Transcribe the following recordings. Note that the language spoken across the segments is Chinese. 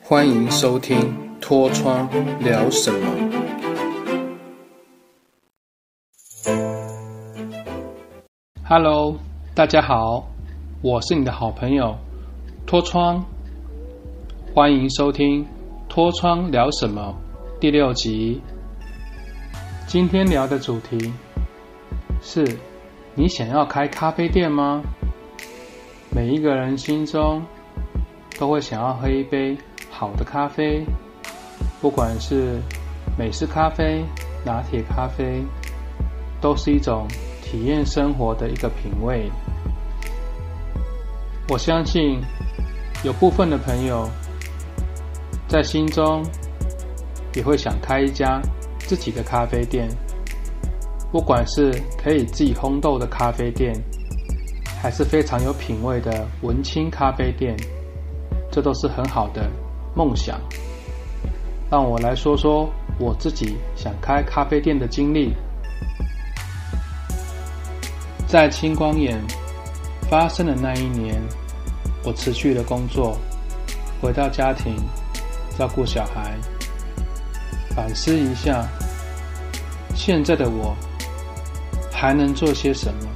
欢迎收听《脱窗聊什么》。Hello，大家好，我是你的好朋友脱窗。欢迎收听《脱窗聊什么》第六集。今天聊的主题是：你想要开咖啡店吗？每一个人心中都会想要喝一杯好的咖啡，不管是美式咖啡、拿铁咖啡，都是一种体验生活的一个品味。我相信有部分的朋友在心中也会想开一家自己的咖啡店，不管是可以自己烘豆的咖啡店。还是非常有品味的文青咖啡店，这都是很好的梦想。让我来说说我自己想开咖啡店的经历。在青光眼发生的那一年，我辞去了工作，回到家庭照顾小孩，反思一下现在的我还能做些什么。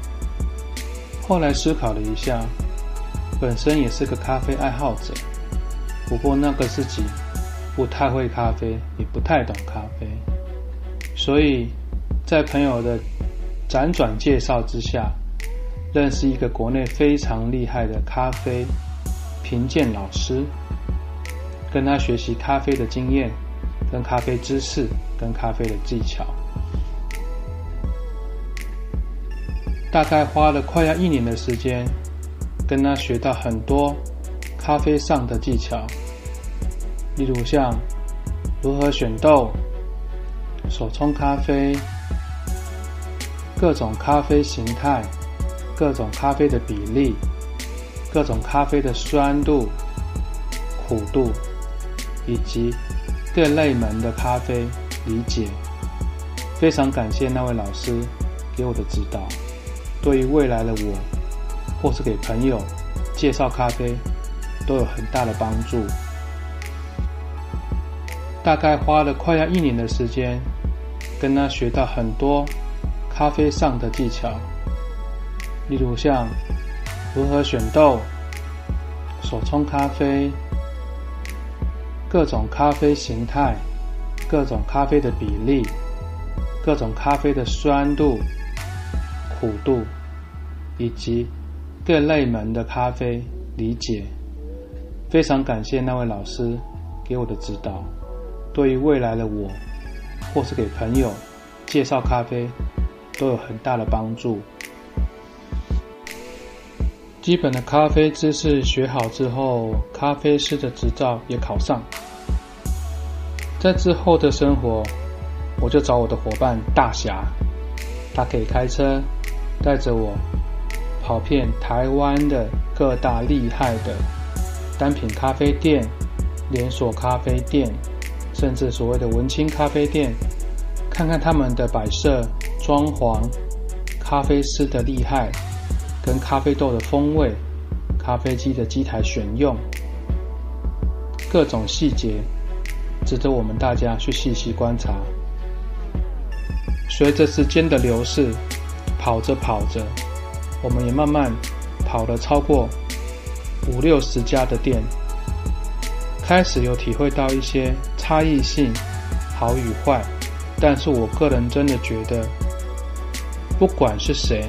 后来思考了一下，本身也是个咖啡爱好者，不过那个自己不太会咖啡，也不太懂咖啡，所以在朋友的辗转介绍之下，认识一个国内非常厉害的咖啡评鉴老师，跟他学习咖啡的经验、跟咖啡知识、跟咖啡的技巧。大概花了快要一年的时间，跟他学到很多咖啡上的技巧，例如像如何选豆、手冲咖啡、各种咖啡形态、各种咖啡的比例、各种咖啡的酸度、苦度，以及各类门的咖啡理解。非常感谢那位老师给我的指导。对于未来的我，或是给朋友介绍咖啡，都有很大的帮助。大概花了快要一年的时间，跟他学到很多咖啡上的技巧，例如像如何选豆、手冲咖啡、各种咖啡形态、各种咖啡的比例、各种咖啡的酸度。苦度以及各类门的咖啡理解，非常感谢那位老师给我的指导。对于未来的我，或是给朋友介绍咖啡，都有很大的帮助。基本的咖啡知识学好之后，咖啡师的执照也考上。在之后的生活，我就找我的伙伴大侠，他可以开车。带着我跑遍台湾的各大厉害的单品咖啡店、连锁咖啡店，甚至所谓的文青咖啡店，看看他们的摆设、装潢、咖啡师的厉害，跟咖啡豆的风味、咖啡机的机台选用，各种细节，值得我们大家去细细观察。随着时间的流逝。跑着跑着，我们也慢慢跑了超过五六十家的店，开始有体会到一些差异性好与坏。但是我个人真的觉得，不管是谁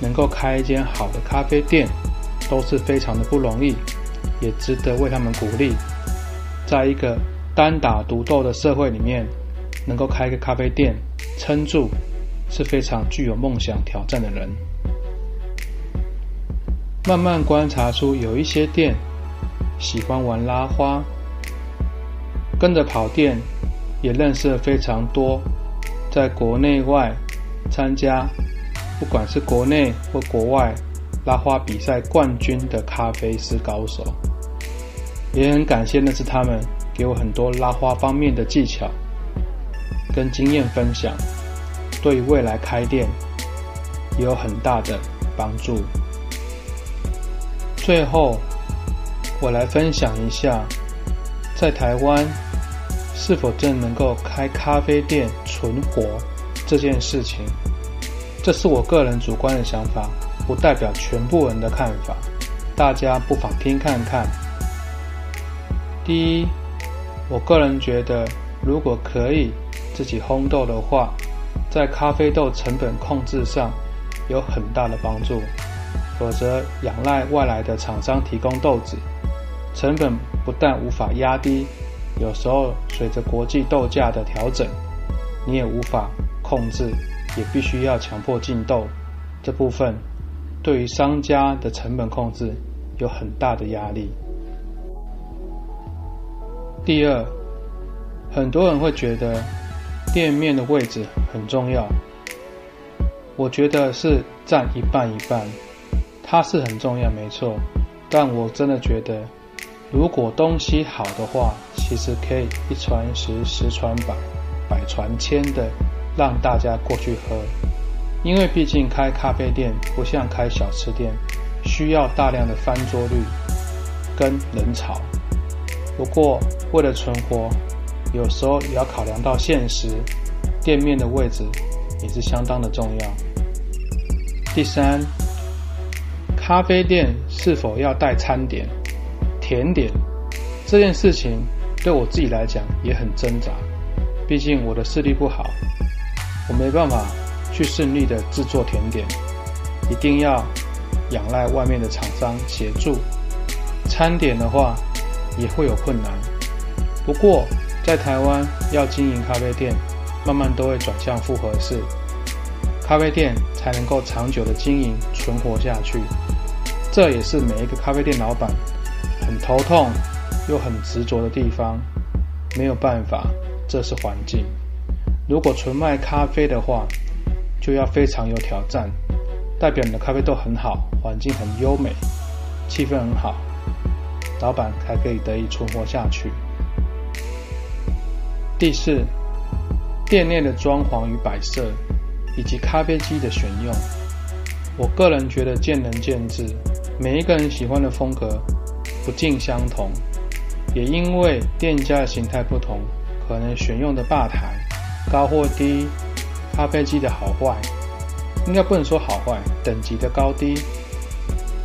能够开一间好的咖啡店，都是非常的不容易，也值得为他们鼓励。在一个单打独斗的社会里面，能够开一个咖啡店撑住。是非常具有梦想挑战的人。慢慢观察出有一些店喜欢玩拉花，跟着跑店也认识了非常多在国内外参加，不管是国内或国外拉花比赛冠军的咖啡师高手。也很感谢那是他们给我很多拉花方面的技巧跟经验分享。对未来开店也有很大的帮助。最后，我来分享一下，在台湾是否真能够开咖啡店存活这件事情。这是我个人主观的想法，不代表全部人的看法，大家不妨听看看。第一，我个人觉得，如果可以自己烘豆的话，在咖啡豆成本控制上有很大的帮助。否则，仰赖外来的厂商提供豆子，成本不但无法压低，有时候随着国际豆价的调整，你也无法控制。也必须要强迫进豆，这部分对于商家的成本控制有很大的压力。第二，很多人会觉得店面的位置很重要，我觉得是占一半一半，它是很重要没错，但我真的觉得，如果东西好的话，其实可以一传十，十传百，百传千的。让大家过去喝，因为毕竟开咖啡店不像开小吃店，需要大量的翻桌率跟人潮。不过为了存活，有时候也要考量到现实，店面的位置也是相当的重要。第三，咖啡店是否要带餐点、甜点这件事情，对我自己来讲也很挣扎，毕竟我的视力不好。我没办法去顺利的制作甜点，一定要仰赖外面的厂商协助。餐点的话也会有困难，不过在台湾要经营咖啡店，慢慢都会转向复合式咖啡店，才能够长久的经营存活下去。这也是每一个咖啡店老板很头痛又很执着的地方。没有办法，这是环境。如果纯卖咖啡的话，就要非常有挑战，代表你的咖啡豆很好，环境很优美，气氛很好，老板才可以得以存活下去。第四，店内的装潢与摆设，以及咖啡机的选用，我个人觉得见仁见智，每一个人喜欢的风格不尽相同，也因为店家的形态不同，可能选用的吧台。高或低，咖啡机的好坏，应该不能说好坏，等级的高低，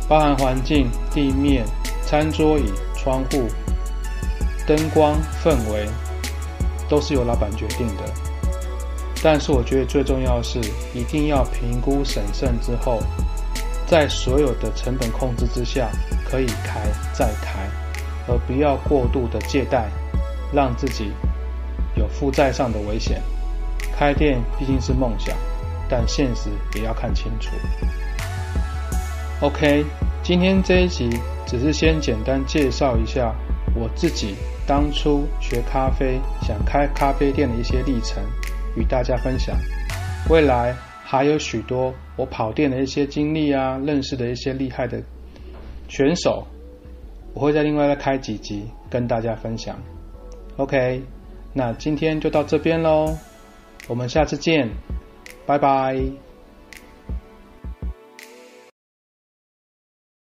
包含环境、地面、餐桌椅、窗户、灯光、氛围，都是由老板决定的。但是我觉得最重要的是，一定要评估审慎之后，在所有的成本控制之下，可以开再开，而不要过度的借贷，让自己有负债上的危险。开店毕竟是梦想，但现实也要看清楚。OK，今天这一集只是先简单介绍一下我自己当初学咖啡、想开咖啡店的一些历程，与大家分享。未来还有许多我跑店的一些经历啊，认识的一些厉害的选手，我会在另外再开几集跟大家分享。OK，那今天就到这边喽。我们下次见，拜拜。